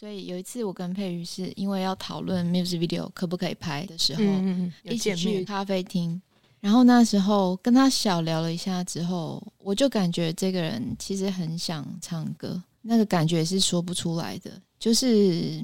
所以有一次我跟佩瑜是因为要讨论 music video 可不可以拍的时候，嗯嗯，一起，去咖啡厅。然后那时候跟他小聊了一下之后，我就感觉这个人其实很想唱歌，那个感觉是说不出来的，就是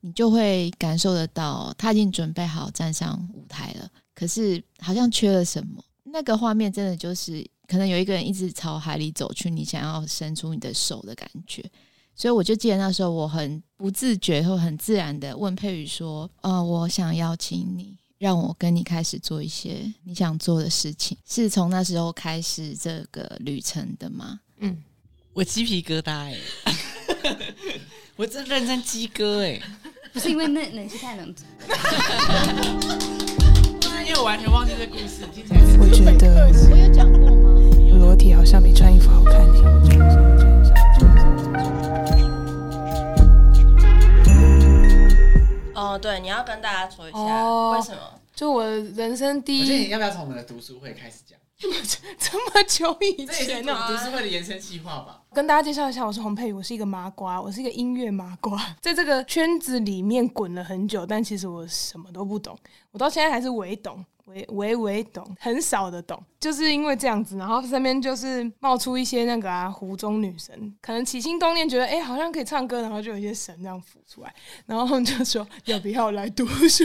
你就会感受得到他已经准备好站上舞台了，可是好像缺了什么。那个画面真的就是可能有一个人一直朝海里走去，你想要伸出你的手的感觉。所以我就记得那时候我很不自觉或很自然的问佩宇说：“呃，我想邀请你，让我跟你开始做一些你想做的事情。”是从那时候开始这个旅程的吗？嗯，我鸡皮疙瘩哎、我真认真鸡哥哎、不是因为那冷气太冷，不 是因为我完全忘记这故事，听起来我觉得我有讲过跟大家说一下、哦为什么？就我人生第一我觉得你要不要从我们的读书会开始讲？这么久以前呢、读书会的延伸计划吧？跟大家介绍一下，我是洪佩瑜，我是一个麻瓜，我是一个音乐麻瓜，在这个圈子里面滚了很久，但其实我什么都不懂，我到现在还是唯懂。微微微懂，很少的懂，就是因为这样子，然后身边就是冒出一些那个啊湖中女神，可能起心动念觉得哎、好像可以唱歌，然后就有一些神这样浮出来，然后他们就说要不要来读书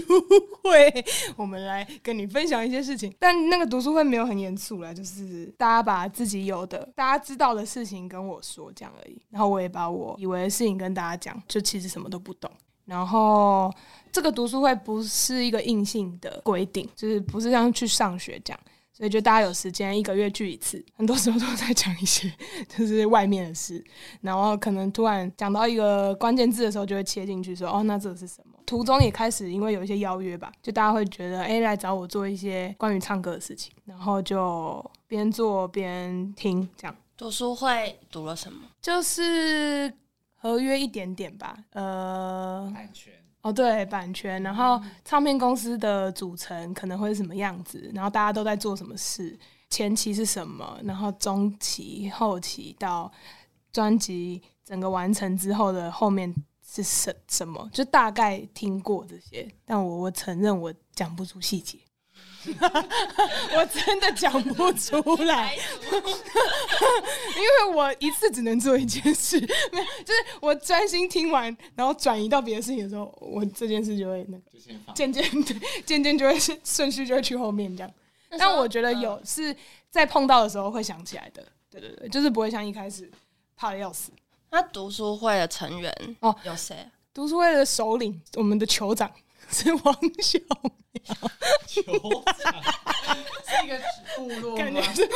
会，我们来跟你分享一些事情。但那个读书会没有很严肃啦，就是大家把自己有的、大家知道的事情跟我说这样而已。然后我也把我以为的事情跟大家讲，就其实什么都不懂。然后这个读书会不是一个硬性的规定，就是不是像去上学这样。所以就大家有时间一个月聚一次，很多时候都在讲一些就是外面的事，然后可能突然讲到一个关键字的时候，就会切进去说哦，那这是什么？途中也开始因为有一些邀约吧，就大家会觉得哎、来找我做一些关于唱歌的事情，然后就边做边听这样。读书会读了什么？就是合约一点点吧，呃，版权哦对，版权，然后唱片公司的组成可能会是什么样子，然后大家都在做什么事，前期是什么，然后中期、后期到专辑整个完成之后的后面是什什么，就大概听过这些，但我我承认我讲不出细节。我真的讲不出来，因为我一次只能做一件事，没有，就是我专心听完，然后转移到别的事情的时候，我这件事就会那。渐渐对渐渐就会是顺序就会去后面这样。但我觉得有是在碰到的时候会想起来的，对对对，就是不会像一开始怕的要死。那读书会的成员哦有谁？读书会的首领，我们的酋长 是王小 酋长是一个部落吗感觉？是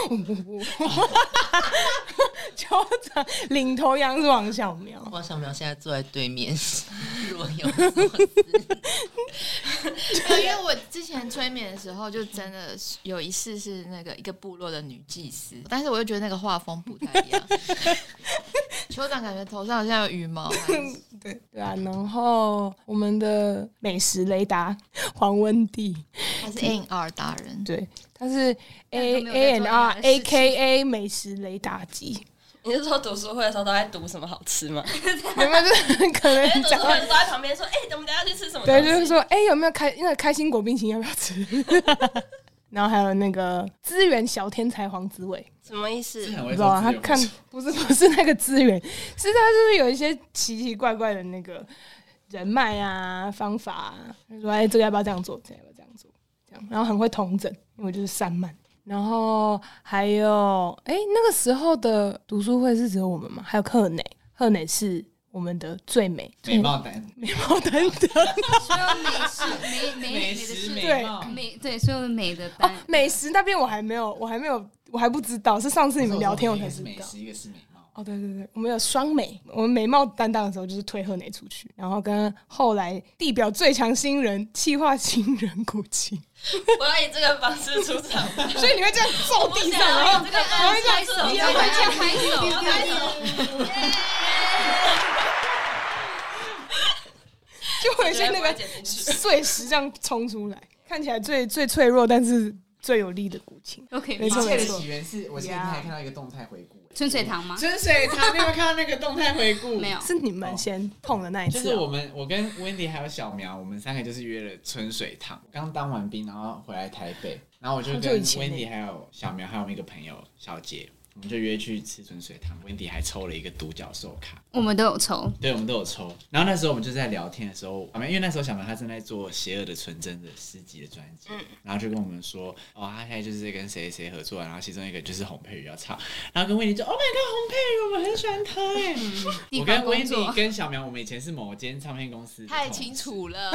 酋长领头羊是王小苗，王小苗现在坐在对面，若有所思。因为我之前催眠的时候，就真的有一次是那个一个部落的女祭司，但是我又觉得那个画风不太一样。酋长感觉头上好像有羽毛，对对啊，然后我们的美食雷达黄温蒂，他是 N R 达人。对，他是 A A 在 N 做 R A K A 美食雷达机，你是说读书会的时候都在读什么好吃吗？有 没有就是可能读讲书会都在旁边说，哎、我们等下去吃什么对，就是说，哎、有没有开那个开心果冰淇淋要不要吃？然后还有那个资源小天才黄子伟，什么意思是？很会不知道啊，做自由他看不是不是那个资源，是他就是有一些奇奇怪怪的那个人脉啊方法啊，他说哎这个要不要这样做，这个要不要这样做，这样，然后很会统整，因为我就是散漫。然后还有哎、那个时候的读书会是只有我们吗？还有贺磊，贺磊是我们的最美美貌担，美貌担当。所有美食美美美食对美貌。美对所有的美的哦，美食那边我还没有，我还没有，我还不知道，是上次你们聊天我才知道。一个是美食，一个是美貌。哦，对对对，我们有双美，我们美貌担当的时候就是推贺磊出去，然后跟后来地表最强新人、气化新人古琴，我要以这个方式出场。所以你会这样坐地上，然后这个然后这样拍手，你要拍这样拍手，拍手。就会有一些那个碎石这样冲出来，看起来最最脆弱，但是最有力的古琴。OK，没错没错起源是我前几天还看到一个动态回顾，春水堂吗？春水堂，你有没有看到那个动态回顾？没有。是你们先碰的那一次哦、就是我们，我跟 Wendy 还有小苗，我们三个就是约了春水堂。刚当完兵，然后回来台北，然后我就跟 Wendy 还有小苗还有一个朋友小杰，我们就约去吃春水堂。Wendy 还抽了一个独角兽卡，我们都有抽，对，我们都有抽。然后那时候我们就在聊天的时候，因为那时候小苗他正在做《邪恶的纯真》的诗集的专辑，然后就跟我们说，哦，他现在就是在跟谁谁合作，然后其中一个就是洪佩瑜要唱，然后跟 Wendy 就，Oh my god，洪佩瑜，我们很喜欢他哎。地我跟方工 Wendy 作。跟小苗，我们以前是某间唱片公司太清楚了，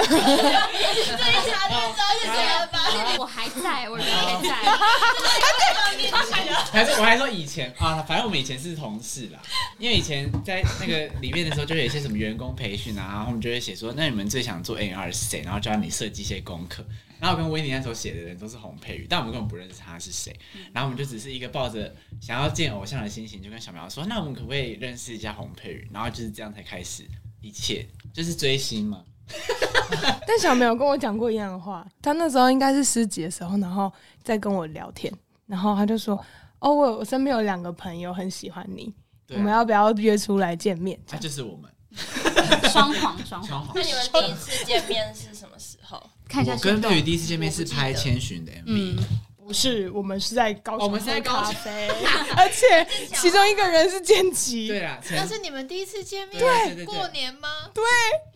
我还在，我人还在。还是我还说以前啊，反正我们以前是同事啦。因为以前在那个里面的时候，就有一些什么员工培训啊，然后我们就会写说，那你们最想做 A R 是谁？然后教你设计一些功课。然后我跟维尼那时候写的人都是洪佩瑜，但我们根本不认识他是谁。然后我们就只是一个抱着想要见偶像的心情，就跟小苗说，那我们可不可以认识一下洪佩瑜？然后就是这样才开始一切，就是追星嘛。但小苗跟我讲过一样的话，他那时候应该是师姐的时候，然后在跟我聊天，然后他就说：“哦，我我身边有两个朋友很喜欢你，我们要不要约出来见面？”这那样就是我们。双黄双黄，那。你们第一次见面是什么时候？看一下我跟行动。佩瑜第一次见面是拍千寻的 MV，、嗯，不是，我们是在高雄我们是在喝高雄。咖啡，而且其中一个人是剑奇。对啦，陈那是你们第一次见面，对对对过年吗？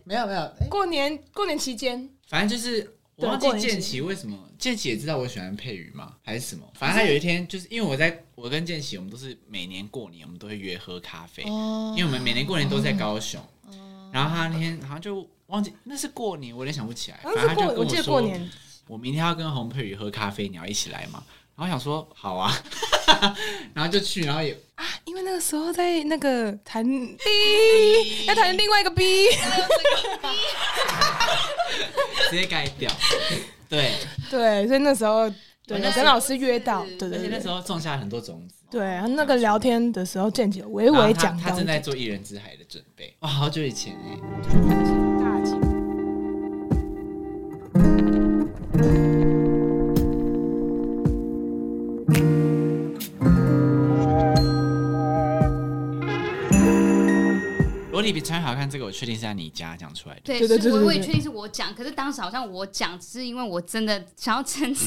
没有没有，哎过年过年期间，反正就是我对忘记剑过年期奇为什么，剑奇也知道我喜欢佩瑜吗？还是什么？反正他有一天就是因为我在我跟剑奇，我们都是每年过年我们都会约喝咖啡，哦因为我们每年过年都在高雄。然后他那天好像就忘记那是过年，我有点想不起来。好反正他就跟像是过我记得说过年，我明天要跟洪佩瑜喝咖啡，你要一起来吗？然后想说好啊，然后就去，然后也啊因为那个时候在那个谈 B，要谈另外一个 B，直接改掉。对，对，所以那时候对那时候我跟老师约到，对对对而且那时候种下很多种子。对，然后那个聊天的时候，见姐有微然后他微讲到他正在做一人之海的准备。哇，好久以前哎、裸体比穿好看，这个我确定是在你家讲出来的。对，对对我我也确定是我讲，可是当时好像我讲，只是因为我真的想要称赞。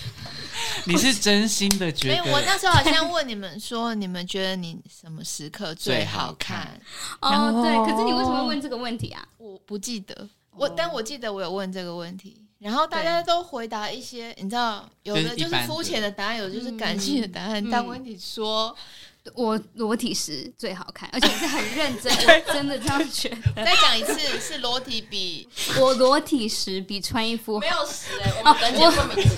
你是真心的觉没有，得？我那时候好像问你们说，你们觉得你什么时刻最好看？哦，对，可是你为什么会问这个问题啊？我不记得，我但我记得我有问这个问题，然后大家都回答一些，你知道，有的就是肤浅的答案，有的就是感性的答案。嗯但问题说，我裸体时最好看，而且是很认真，我真的这样觉得。再讲一次，是裸体比 我裸体时比穿衣服没有时哎，我们等节目名称。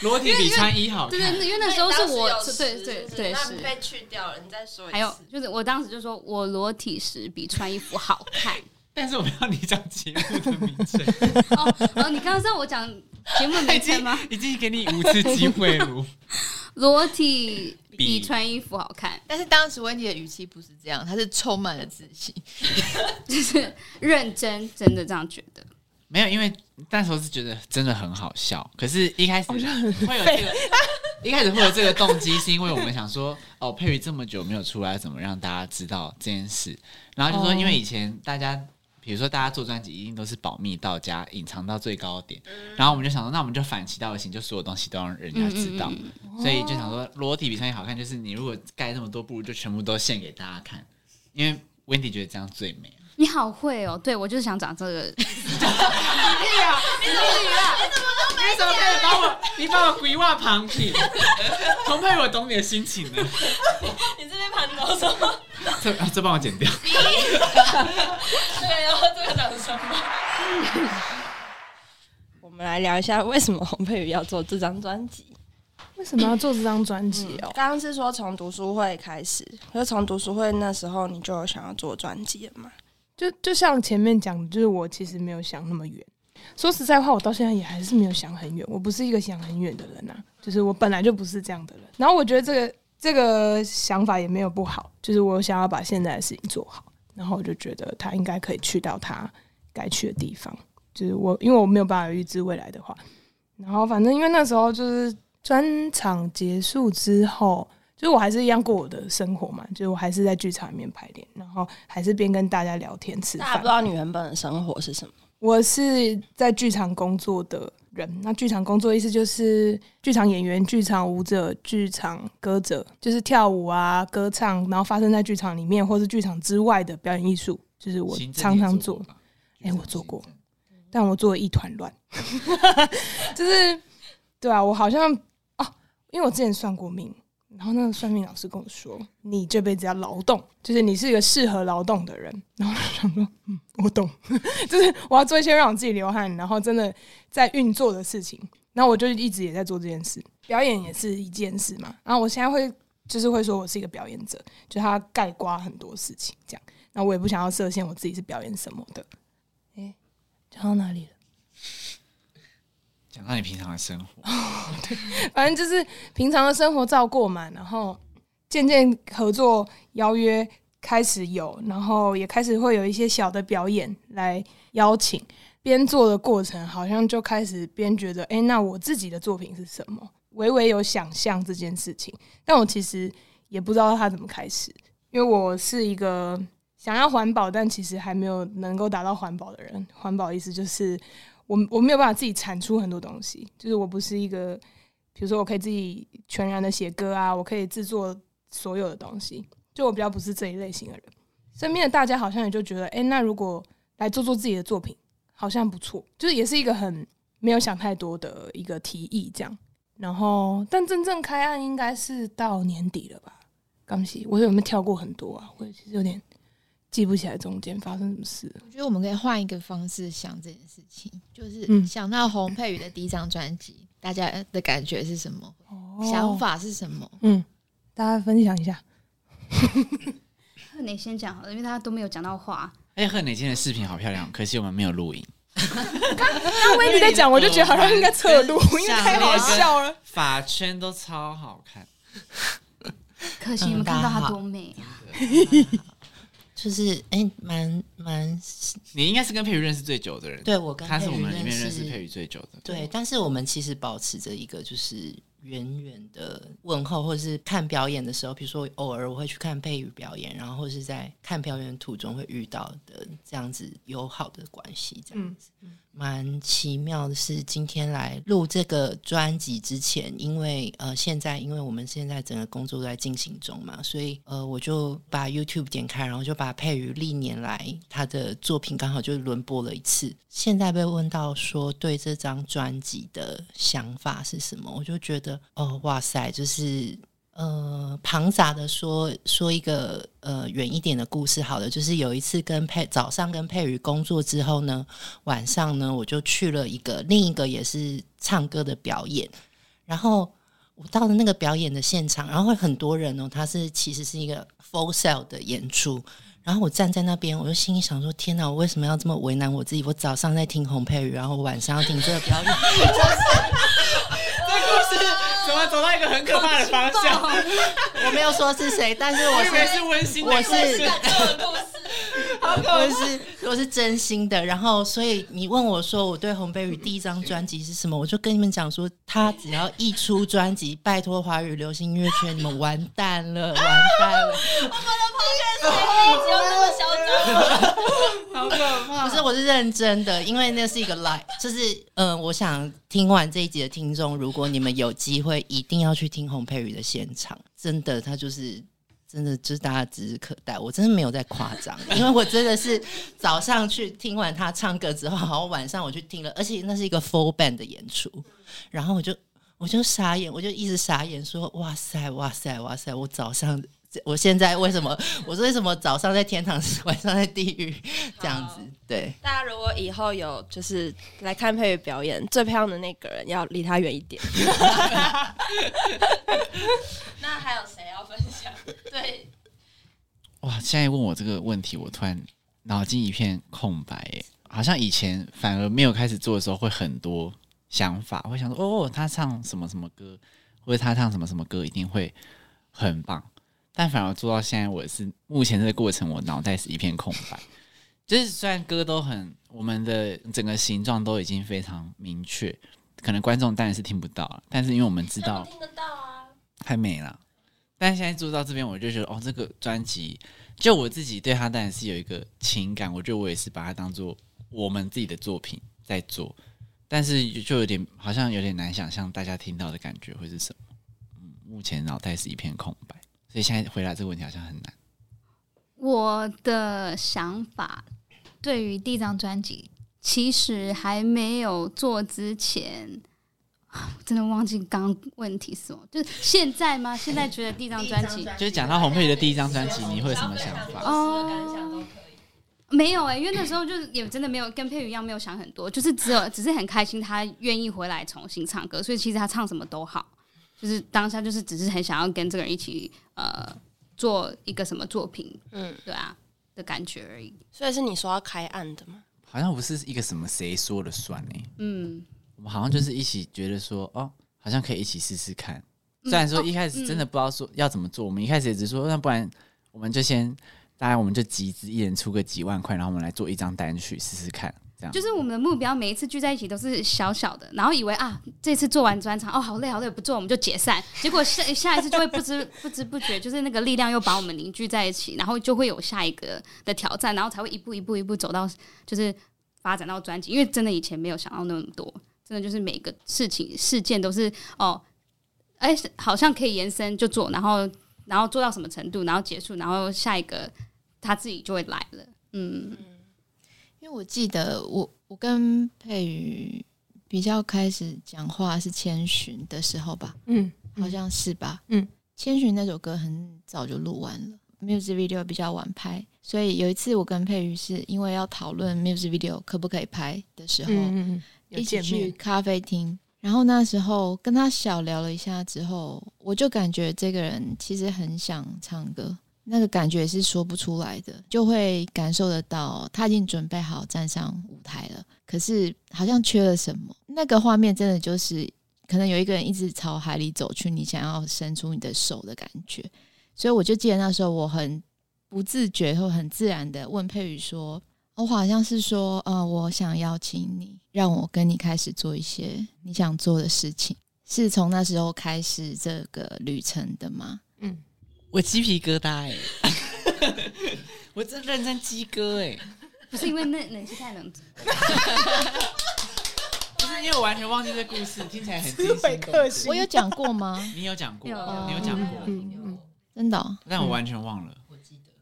裸体比穿衣好看。对对，因为那时候是我对对对是那。被去掉了，你再说一次。还有就是，我当时就说我裸体时比穿衣服好看。但是我不要你讲节目的名称，哦，哦，你刚刚让我讲节目已经名称吗？已经给你五次机会了。裸体比比穿衣服好看，但是当时温迪的语气不是这样，他是充满了自信。就是认真，真的这样觉得。没有，因为那时候是觉得真的很好笑，可是一开始会有这个，一开始会有这个动机，是因为我们想说，哦，佩瑜这么久没有出来，怎么让大家知道这件事？然后就说，哦因为以前大家。比如说，大家做专辑一定都是保密到家，隐藏到最高点。然后我们就想说，那我们就反其道而行，就所有东西都让人家知道。嗯嗯所以就想说，裸体比穿衣好看，就是你如果盖那么多，不如就全部都献给大家看，因为 Wendy 觉得这样最美。你好会哦，对我就是想讲这个。你呀，你怎么可以把我，你把我规划旁听？同配我懂你的心情呢。你这边盘搞什么？这啊这帮我剪掉。对，然后这个掌声吧。我们来聊一下为什么洪佩瑜要做这张专辑。为什么要做这张专辑哦？刚刚是说从读书会开始，可是从读书会那时候你就有想要做专辑了嘛？就就像前面讲的，就是我其实没有想那么远。说实在话，我到现在也还是没有想很远。我不是一个想很远的人呐、就是我本来就不是这样的人。然后我觉得这个这个想法也没有不好，就是我想要把现在的事情做好，然后我就觉得他应该可以去到他该去的地方。就是我，因为我没有办法预知未来的话，然后反正因为那时候就是专场结束之后，就是我还是一样过我的生活嘛，就是我还是在剧场里面排练，然后还是边跟大家聊天吃饭大家不知。道你原本的生活是什么？我是在剧场工作的人，那剧场工作意思就是剧场演员、剧场舞者、剧场歌者，就是跳舞啊、歌唱，然后发生在剧场里面或是剧场之外的表演艺术，就是我常常做哎我做过但我做的一团乱，就是对啊，我好像哦，因为我之前算过命，然后那个算命老师跟我说，你这辈子要劳动，就是你是一个适合劳动的人。然后我就想说，嗯，我懂，就是我要做一些让我自己流汗，然后真的在运作的事情。然后我就一直也在做这件事，表演也是一件事嘛。然后我现在会就是会说我是一个表演者，就他盖刮很多事情这样。那我也不想要设限我自己是表演什么的。哎、讲到哪里了？你平常的生活，对反正就是平常的生活照过嘛，然后渐渐合作邀约开始有，然后也开始会有一些小的表演来邀请。边做的过程，好像就开始边觉得，哎、那我自己的作品是什么？微微有想象这件事情，但我其实也不知道它怎么开始，因为我是一个想要环保，但其实还没有能够达到环保的人。环保意思就是我我没有办法自己产出很多东西，就是我不是一个，比如说我可以自己全然的写歌啊，我可以制作所有的东西，就我比较不是这一类型的人。身边的大家好像也就觉得，哎、那如果来做做自己的作品，好像不错，就是也是一个很没有想太多的一个提议这样。然后，但真正开案应该是到年底了吧？刚喜，我有没有跳过很多啊？我其实有点记不起来中间发生什么事。我觉得我们可以换一个方式想这件事情，就是嗯想到洪佩瑜的第一张专辑，大家的感觉是什么？哦想，法是什么？嗯，大家分享一下。你先讲好了，因为大家都没有讲到话。而且贺磊今天的视频好漂亮，可惜我们没有录影。刚威你在讲，我就觉得好像应该侧录，因为太好笑了。发圈都超好看，可惜你们看到她多美啊！就是哎，蛮蛮，你应该是跟佩瑜认识最久的人，对我跟他是我佩瑜们里面认识识佩瑜最久的。对，但是我们其实保持着一个就是远远的问候，或者是看表演的时候，比如说偶尔我会去看佩瑜表演，然后或是在看表演途中会遇到的这样子友好的关系，这样子。蛮奇妙的是，今天来录这个专辑之前，因为呃，现在因为我们现在整个工作都在进行中嘛，所以呃，我就把 YouTube 点开，然后就把佩瑜历年来他的作品刚好就轮播了一次。现在被问到说对这张专辑的想法是什么，我就觉得哦，哇塞，就是呃，庞杂的说说一个呃远一点的故事好了，就是有一次跟佩早上跟佩瑜工作之后呢，晚上呢我就去了一个另一个也是唱歌的表演，然后我到了那个表演的现场，然后会很多人哦，他是其实是一个 full sell 的演出。然后我站在那边，我就心里想说：“天哪，我为什么要这么为难我自己？我早上在听洪佩瑜，然后晚上要听这个表演，这故事怎么走到一个很可怕的方向？我没有说是谁，但是我是我以为是温馨的我故事是，我是 我是真心的。然后，所以你问我说我对红贝宇第一张专辑是什么，我就跟你们讲说，他只要一出专辑，拜托华语流行音乐圈，你们完蛋了，完蛋了。不是，我是认真的，因为那是一个 live，就是嗯、我想听完这一集的听众，如果你们有机会，一定要去听洪佩瑜的现场，真的，他就是。真的就是大家指日可待，我真的没有在夸张，因为我真的是早上去听完他唱歌之后，然后晚上我去听了，而且那是一个 full band 的演出，然后我就我就傻眼，我就一直傻眼说哇塞哇塞哇塞，我早上我现在为什么 我说为什么早上在天堂，晚上在地狱这样子？对，大家如果以后有就是来看佩瑜表演，最漂亮的那个人要离他远一点。那还有谁要分享？对，哇！现在问我这个问题，我突然脑筋一片空白诶，好像以前反而没有开始做的时候会很多想法，会想说哦，他唱什么什么歌，或者他唱什么什么歌一定会很棒。但反而做到现在，我是目前这个过程，我脑袋是一片空白。就是虽然歌都很，我们的整个形状都已经非常明确，可能观众当然是听不到了，但是因为我们知道听得到啊。太美了，但现在做到这边，我就觉得哦，这个专辑就我自己对他当然是有一个情感，我觉得我也是把它当做我们自己的作品在做，但是就有点好像有点难想象大家听到的感觉会是什么。嗯，目前脑袋是一片空白，所以现在回答这个问题好像很难。我的想法对于第一张专辑，其实还没有做之前，真的忘记刚刚问题是什么，就是现在吗？现在觉得第一张专辑就是讲到红佩瑜的第一张专辑，你会有什么想法？哦，没有哎、因为那时候就是也真的没有跟佩瑜一样，没有想很多，就是只有只是很开心他愿意回来重新唱歌，所以其实他唱什么都好，就是当下就是只是很想要跟这个人一起呃做一个什么作品，嗯，对啊的感觉而已。所以是你说要开案的吗？好像不是一个什么谁说了算呢、嗯，我们好像就是一起觉得说，哦，好像可以一起试试看。嗯虽然说一开始真的不知道说要怎么做，我们一开始也只说，那不然我们就先，大家我们就集资，一人出个几万块，然后我们来做一张单曲试试看，这样。就是我们的目标，每一次聚在一起都是小小的，然后以为啊，这次做完专场，哦，好累好累，不做我们就解散。结果下 下一次就会不知不知不觉，就是那个力量又把我们凝聚在一起，然后就会有下一个的挑战，然后才会一步一步一步走到就是发展到专辑。因为真的以前没有想到那么多，真的就是每个事情事件都是哦，哎、好像可以延伸就做，然后然后做到什么程度，然后结束，然后下一个他自己就会来了。嗯，因为我记得我我跟佩瑜比较开始讲话是千寻的时候吧，嗯，好像是吧？嗯，千寻那首歌很早就录完了，music video 比较晚拍，所以有一次我跟佩瑜是因为要讨论 music video 可不可以拍的时候，嗯嗯，有一起去咖啡厅。然后那时候跟他小聊了一下之后，我就感觉这个人其实很想唱歌，那个感觉是说不出来的，就会感受得到他已经准备好站上舞台了，可是好像缺了什么。那个画面真的就是可能有一个人一直朝海里走去，你想要伸出你的手的感觉。所以我就记得那时候我很不自觉或很自然的问佩宇说：“我好像是说，呃，我想邀请你，让我跟你开始做一些你想做的事情。”是从那时候开始这个旅程的吗？嗯我鸡皮疙瘩哎、我真认真鸡哥哎、不是因为那冷气太冷，不是因为我完全忘记这故事，听起来很惊思维心动克魄。我有讲过吗？你有讲过，有你有讲过，真的哦、但我完全忘了。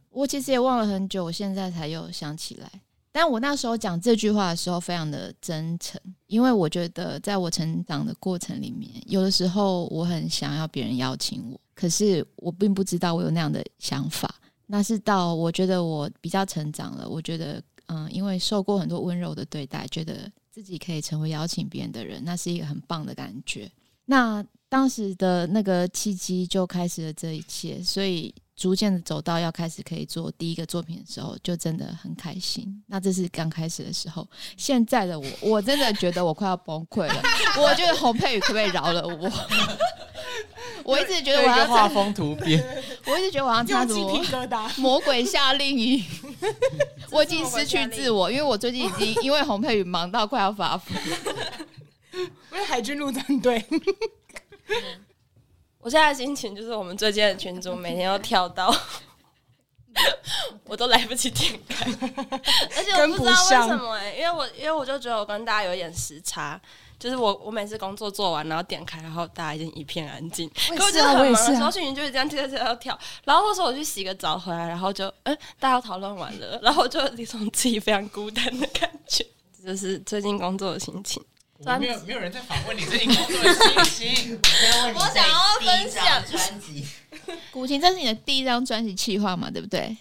我其实也忘了很久，我现在才又想起来。但我那时候讲这句话的时候，非常的真诚，因为我觉得在我成长的过程里面，有的时候我很想要别人邀请我，可是我并不知道我有那样的想法。那是到我觉得我比较成长了，我觉得嗯，因为受过很多温柔的对待，觉得自己可以成为邀请别人的人，那是一个很棒的感觉。那当时的那个契机就开始了这一切，所以逐渐的走到要开始可以做第一个作品的时候，就真的很开心。那这是刚开始的时候，现在的我，我真的觉得我快要崩溃了。我觉得洪佩宇可不可以饶了我？我一直觉得我要画风突变，我一直觉得我要插什。魔鬼夏令营，我已经失去自我，因为我最近已经因为洪佩宇忙到快要发疯。因为海军陆战队，我现在的心情就是我们最近的群组每天都跳到，我都来不及点开，而且我不知道为什么哎、因为我因为我就觉得我跟大家有一点时差。就是我，我每次工作做完，然后点开，然后大家已经一片安静。可我觉得很忙的时候，讯息就是这样跳跳跳跳。然后或者说我去洗个澡回来，然后就，嗯，大家讨论完了，然后我就有一种自己非常孤单的感觉。这就是最近工作的心情。没有没有人在访问你最近工作的心情。我想要分享专辑，古琴，这是你的第一张专辑企划嘛？对不对？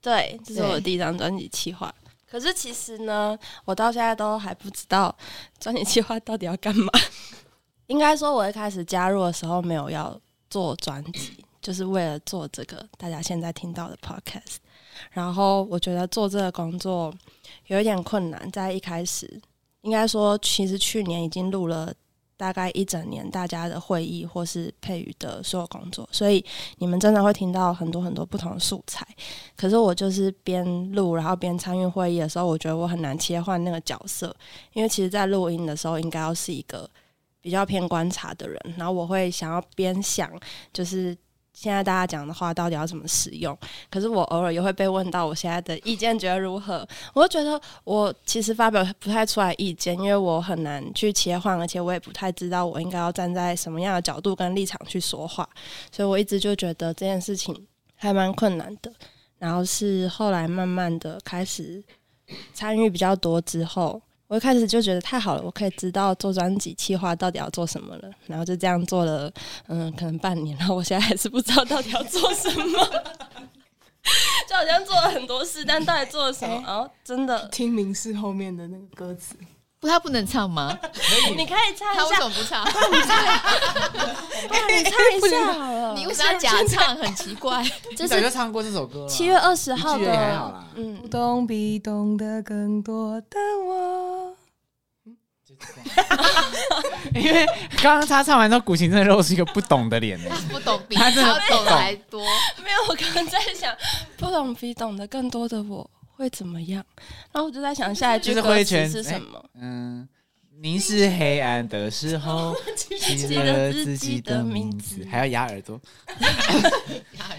对，这是我的第一张专辑企划。可是其实呢，我到现在都还不知道专辑计划到底要干嘛。应该说，我一开始加入的时候没有要做专辑，就是为了做这个大家现在听到的 podcast。然后我觉得做这个工作有一点困难，在一开始，应该说，其实去年已经录了大概一整年大家的会议或是配语的所有工作，所以你们真的会听到很多很多不同的素材。可是我就是边录，然后边参与会议的时候，我觉得我很难切换那个角色，因为其实，在录音的时候，应该要是一个比较偏观察的人，然后我会想要边想，就是现在大家讲的话到底要怎么使用。可是我偶尔也会被问到我现在的意见，觉得如何？我就觉得我其实发表不太出来意见，因为我很难去切换，而且我也不太知道我应该要站在什么样的角度跟立场去说话，所以我一直就觉得这件事情还蛮困难的。然后是后来慢慢的开始参与比较多之后，我一开始就觉得太好了，我可以知道做专辑企划到底要做什么了。然后就这样做了，嗯，可能半年，然后我现在还是不知道到底要做什么，就好像做了很多事，但到底做了什么？哦，真的，听明示后面的那个歌词，不，他不能唱吗？你可以唱一下，他为什么不唱？你唱一下好了。你为什么要假唱？很奇怪。这你早就是是唱过这首歌，七月二十号的，啦。嗯不，懂比懂得更多的我。因为刚刚他唱完之后，古琴真的露出一个不懂的脸呢。不懂比他真的懂还多。没有，我刚刚在想，不懂比懂得更多的我会怎么样？然后我就在想下一句就是歌词是什么？嗯，凝视黑暗的时候，记得自己的名字，还要压耳朵。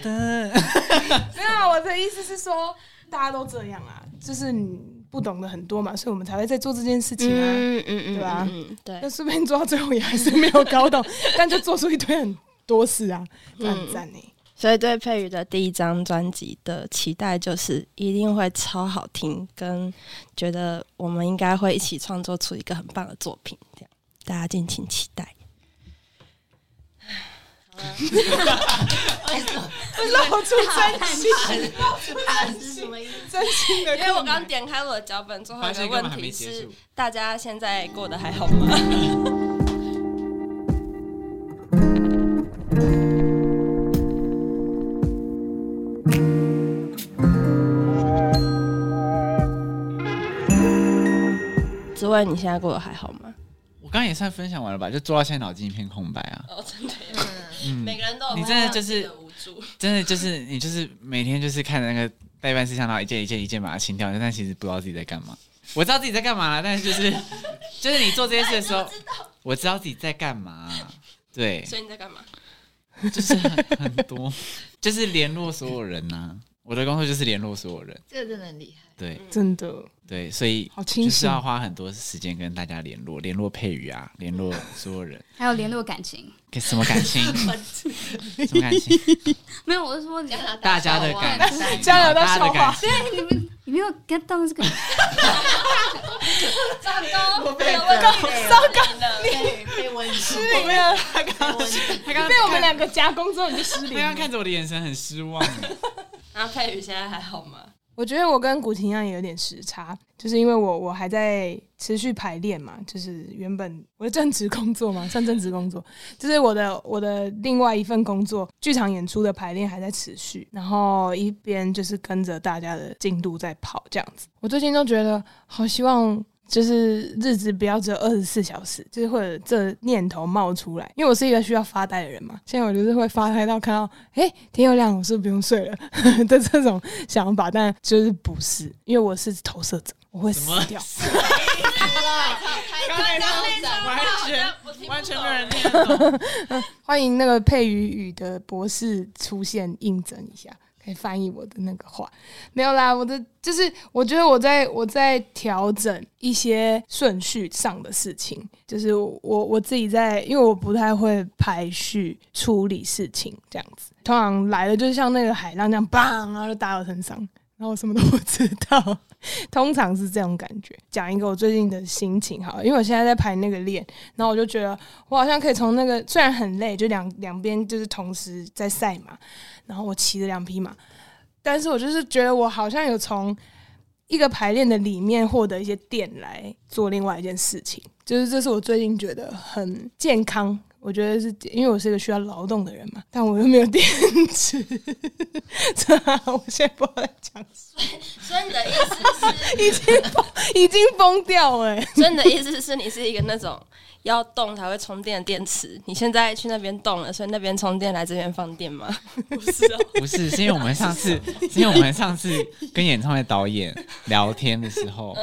没有啊，我的意思是说，大家都这样啊，就是你不懂的很多嘛，所以我们才会在做这件事情啊。嗯嗯嗯，对吧对那，说不定做到最后也还是没有搞懂，但就做出一堆很多事啊，这嗯很赞呢。所以对佩瑜的第一张专辑的期待就是一定会超好听，跟觉得我们应该会一起创作出一个很棒的作品，这样大家敬请期待。露出真心，是什么意思？真心的，因为我刚点开我的脚本，最后一个问题是。大家现在过得还好吗？之外你现在过得还好吗？我刚刚也算分享完了吧？就做到现在脑筋一片空白啊。哦，真的，嗯，每个人都有你真的就是。真的就是你就是每天就是看着那个代办事项，然后一件一件一件把它清掉，但其实不知道自己在干嘛。我知道自己在干嘛了，但是就是 就是你做这些事的时候，我知道自己在干嘛。对，所以你在干嘛？就是很很多，就是联络所有人呐、我的工作就是联络所有人，这个真的很厉害。对真的对，所以好清就是醒要花很多时间跟大家联络，联络配语啊，联络 所有人，还有联络感情，给什么感情？什么感情？没有，我是说你大家的感情，加油到大家的笑话感情。你们你没有 get 到这个，糟糕，被我糟糕了。被被温馨，我没有他刚被我们两个夹攻之后你就失他刚联了。看着我的眼神很失望。那佩宇现在还好吗？我觉得我跟古婷一样也有点时差，就是因为我我还在持续排练嘛，就是原本我的正职工作嘛，算正职工作，就是我的我的另外一份工作，剧场演出的排练还在持续，然后一边就是跟着大家的进度在跑这样子。我最近都觉得好希望。就是日子不要只有二十四小时，就是会有这念头冒出来，因为我是一个需要发呆的人嘛。现在我就是会发呆到看到，哎、天又亮，我是不是不用睡了 的这种想法，但就是不是，因为我是投射者，我会死掉。完全完全没有人听得懂。欢迎那个佩瑜语的博士出现印证一下，翻译我的那个话。没有啦，我的就是我觉得我在我在调整一些顺序上的事情，就是我我自己在，因为我不太会排序处理事情这样子，通常来了就是像那个海浪这样，砰，然后就打到身上，然后我什么都不知道。通常是这种感觉。讲一个我最近的心情好了，因为我现在在排那个练，然后我就觉得我好像可以从那个虽然很累，就两两边就是同时在赛马，然后我骑着两匹马，但是我就是觉得我好像有从一个排练的里面获得一些电来做另外一件事情，就是这是我最近觉得很健康。我觉得是因为我是一个需要劳动的人嘛，但我又没有电池，这我现在不知道在讲什所以你的意思是，已经，已经疯掉了、欸。所以你的意思是你是一个那种要动才会充电的电池，你现在去那边动了，所以那边充电，来这边放电吗？不是哦，不是，是因为我们上次，是因为我们上次跟演唱会导演聊天的时候，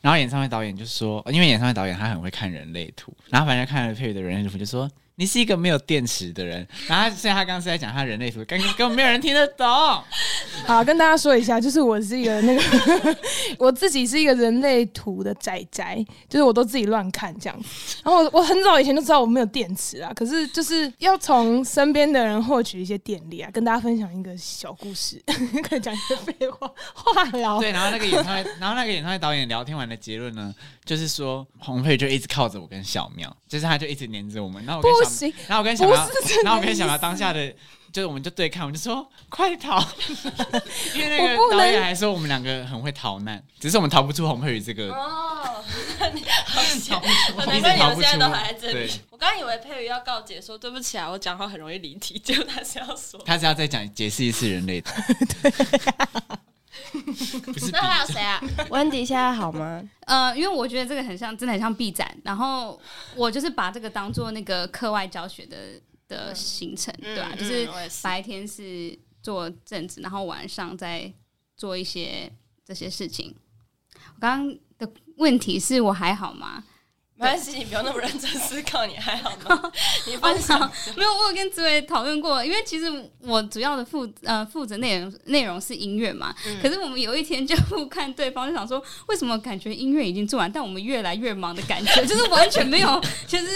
然后演唱会导演就说，因为演唱会导演他很会看人类图，然后反正看了佩宇的人类图就说。你是一个没有电池的人，然后现在他刚刚是在讲他人类图，根根本没有人听得懂。好，跟大家说一下，就是我是一个那个，我自己是一个人类图的仔仔，就是我都自己乱看这样。然后我我很早以前就知道我没有电池啊，可是就是要从身边的人获取一些电力啊。跟大家分享一个小故事，可以讲一些废话话痨。对，然后那个演唱会，然后那个演唱会导演聊天完的结论呢，就是说洪佩就一直靠着我跟小妙，就是他就一直黏着我们，然后我跟小不行，然后我跟小苗然后我跟小苗当下的，就是我们就对看，我们就说快逃，因为那个导演还说我们两个很会逃难，只是我们逃不出洪佩宇这个，哦，好险，一难怪你们现在都出还在这里。对。我刚以为佩瑜要告解说对不起啊，我讲话很容易离题，结果他是要说。他是要再讲解释一次人类图，不是那还有谁啊？温迪现在好吗？呃，因为我觉得这个很像，真的很像 B 展，然后我就是把这个当做那个课外教学的的行程，对吧、嗯就是白天是做政治，然后晚上再做一些这些事情。我刚刚的问题是我还好吗？没关系，你不用那么认真思考，你还好吗？你分享没有，我有跟紫薇讨论过，因为其实我主要的负呃负责内容内容是音乐嘛，可是我们有一天就互看对方，就想说为什么感觉音乐已经做完，但我们越来越忙的感觉，就是完全没有，就是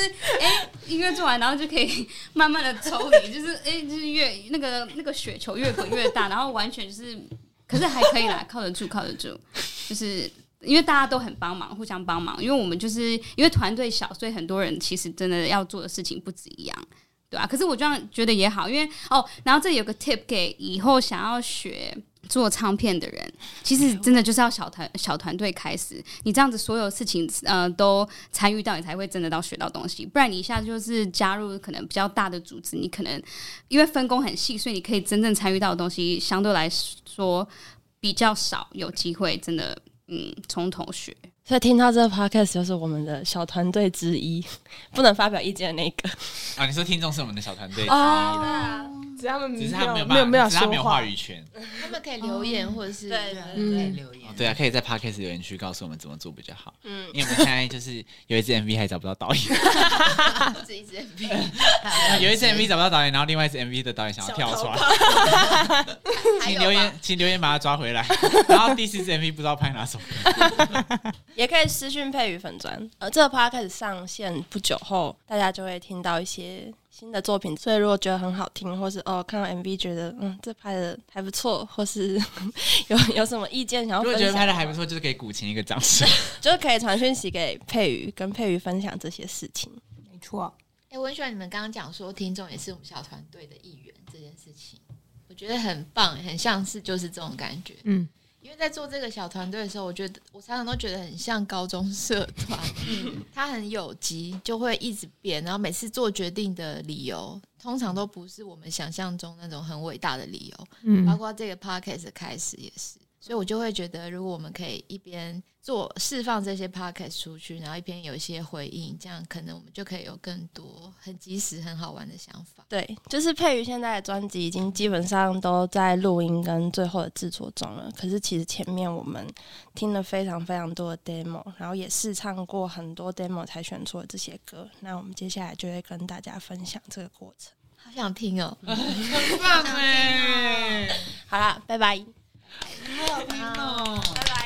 哎、音乐做完，然后就可以慢慢的抽离，就是哎、就是越那个那个雪球越滚越大，然后完全就是，可是还可以啦，靠得住，靠得住，就是。因为大家都很帮忙，互相帮忙。因为我们就是因为团队小，所以很多人其实真的要做的事情不止一样，对啊。可是我这样觉得也好，因为哦，然后这里有个 tip 给以后想要学做唱片的人，其实真的就是要小团小团队开始，你这样子所有事情呃都参与到，你才会真的到学到东西。不然你一下就是加入可能比较大的组织，你可能因为分工很细，所以你可以真正参与到的东西相对来说比较少，有机会真的嗯从头学。所以听到这个 podcast 就是我们的小团队之一，不能发表意见的那个。啊，你说听众是我们的小团队，啊，只要他们只是他没有没有没有办法，只是他没有话语权。他们可以留言或者是对对嗯留言哦，对啊，可以在 podcast 留言区告诉我们怎么做比较好。嗯，因为我们现在就是有一支 MV 还找不到导演，一支 MV，有一支 MV 找不到导演，然后另外一支 MV 的导演想要跳出来，请留言，请留言把他抓回来。然后第四支 MV 不知道拍哪首歌，也可以私讯配语粉砖。呃，这个 podcast 上线不久后，大家就会听到一些新的作品。所以如果觉得很好听，或是哦看到 MV 觉得嗯这拍的还不错，或是 有有什么意见想要分享，如果觉得拍的还不错，就是给古琴一个掌声。就是可以传讯息给佩瑜，跟佩瑜分享这些事情。没错，哎、我很喜欢你们刚刚讲说听众也是我们小团队的一员这件事情，我觉得很棒，很像是就是这种感觉。嗯，因为在做这个小团队的时候，我觉得我常常都觉得很像高中社团，嗯它很有机，就会一直变，然后每次做决定的理由，通常都不是我们想象中那种很伟大的理由，嗯包嗯，括这个 podcast 的开始也是。所以我就会觉得，如果我们可以一边做释放这些 podcast 出去，然后一边有一些回应，这样可能我们就可以有更多很及时、很好玩的想法。对，就是佩瑜现在的专辑已经基本上都在录音跟最后的制作中了。可是其实前面我们听了非常非常多的 demo，然后也试唱过很多 demo 才选出了这些歌。那我们接下来就会跟大家分享这个过程。好想听哦！很棒哎，好啦，拜拜。好好听哦。拜拜。